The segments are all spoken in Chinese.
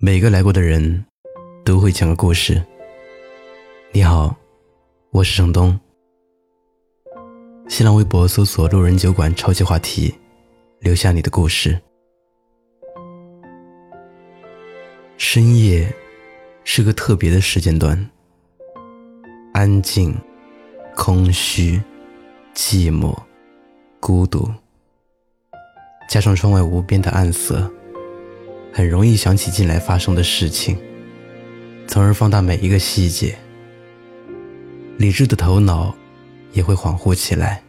每个来过的人都会讲个故事。你好，我是程东。新浪微博搜索“路人酒馆”超级话题，留下你的故事。深夜是个特别的时间段，安静、空虚、寂寞、孤独，加上窗外无边的暗色。很容易想起近来发生的事情，从而放大每一个细节。理智的头脑也会恍惚起来。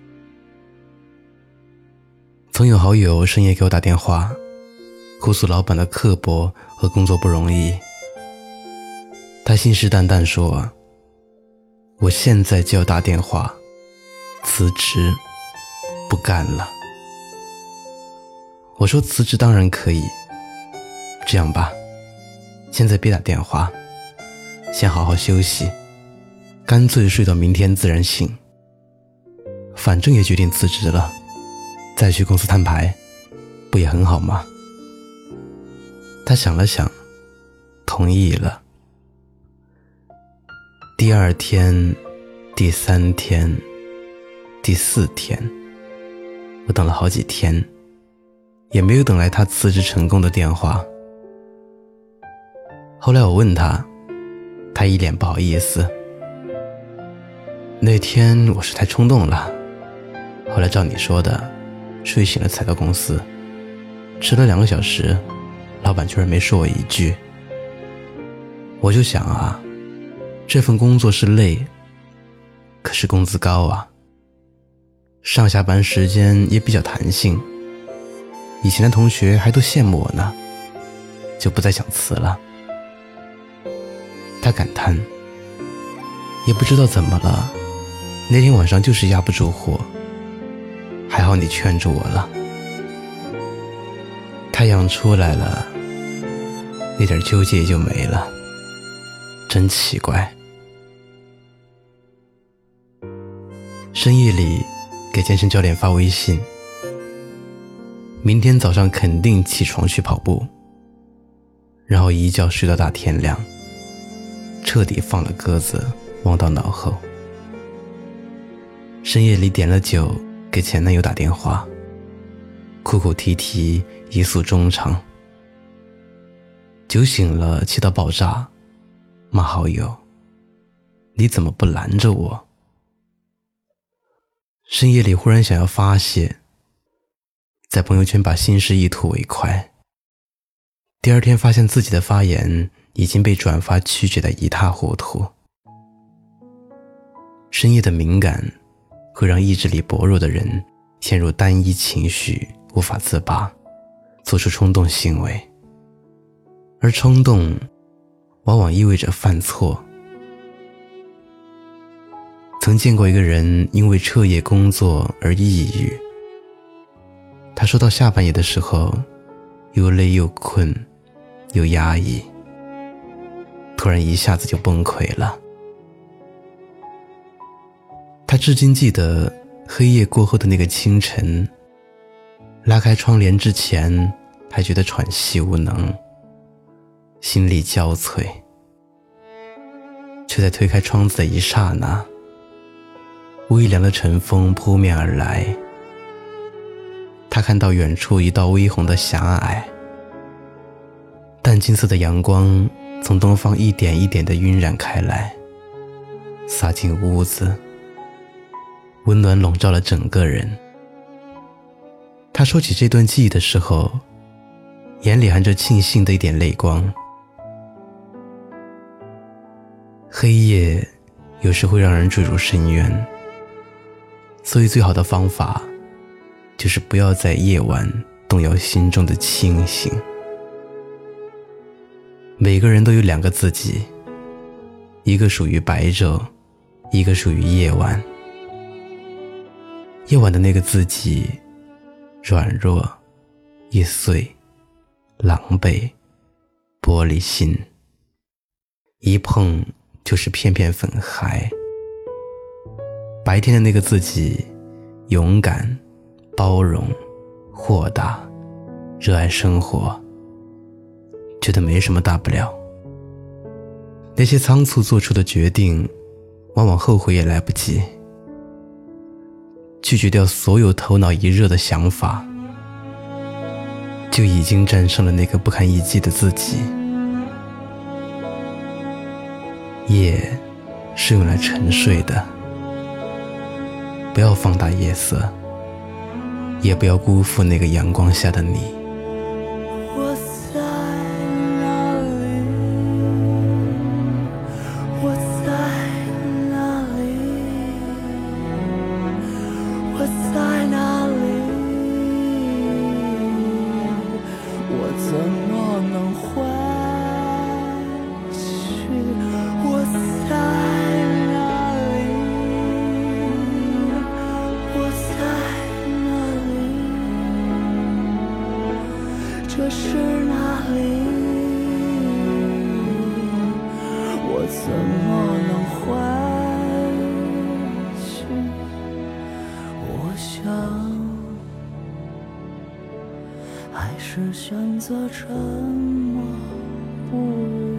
曾有好友深夜给我打电话，哭诉老板的刻薄和工作不容易。他信誓旦旦说：“我现在就要打电话辞职，不干了。”我说：“辞职当然可以。”这样吧，现在别打电话，先好好休息，干脆睡到明天自然醒。反正也决定辞职了，再去公司摊牌，不也很好吗？他想了想，同意了。第二天、第三天、第四天，我等了好几天，也没有等来他辞职成功的电话。后来我问他，他一脸不好意思。那天我是太冲动了，后来照你说的，睡醒了才到公司，迟了两个小时，老板居然没说我一句。我就想啊，这份工作是累，可是工资高啊，上下班时间也比较弹性，以前的同学还都羡慕我呢，就不再想辞了。他感叹：“也不知道怎么了，那天晚上就是压不住火。还好你劝住我了。太阳出来了，那点纠结就没了。真奇怪。深夜里给健身教练发微信，明天早上肯定起床去跑步，然后一觉睡到大天亮。”彻底放了鸽子，忘到脑后。深夜里点了酒，给前男友打电话，哭哭啼啼，一诉衷肠。酒醒了，气到爆炸，骂好友：“你怎么不拦着我？”深夜里忽然想要发泄，在朋友圈把心事一吐为快。第二天发现自己的发言。已经被转发曲解的一塌糊涂。深夜的敏感会让意志力薄弱的人陷入单一情绪，无法自拔，做出冲动行为。而冲动往往意味着犯错。曾见过一个人因为彻夜工作而抑郁，他说到下半夜的时候，又累又困，又压抑。突然一下子就崩溃了。他至今记得黑夜过后的那个清晨，拉开窗帘之前还觉得喘息无能，心力交瘁，却在推开窗子的一刹那，微凉的晨风扑面而来，他看到远处一道微红的狭隘，淡金色的阳光。从东方一点一点的晕染开来，洒进屋子，温暖笼罩了整个人。他说起这段记忆的时候，眼里含着庆幸的一点泪光。黑夜有时会让人坠入深渊，所以最好的方法，就是不要在夜晚动摇心中的清醒。每个人都有两个自己，一个属于白昼，一个属于夜晚。夜晚的那个自己，软弱、易碎、狼狈、玻璃心，一碰就是片片粉骸。白天的那个自己，勇敢、包容、豁达、热爱生活。觉得没什么大不了。那些仓促做出的决定，往往后悔也来不及。拒绝掉所有头脑一热的想法，就已经战胜了那个不堪一击的自己。夜是用来沉睡的，不要放大夜色，也不要辜负那个阳光下的你。怎么能回去我在哪里？我在哪里？这是哪里？我怎么能回去我想还是选择沉默不语。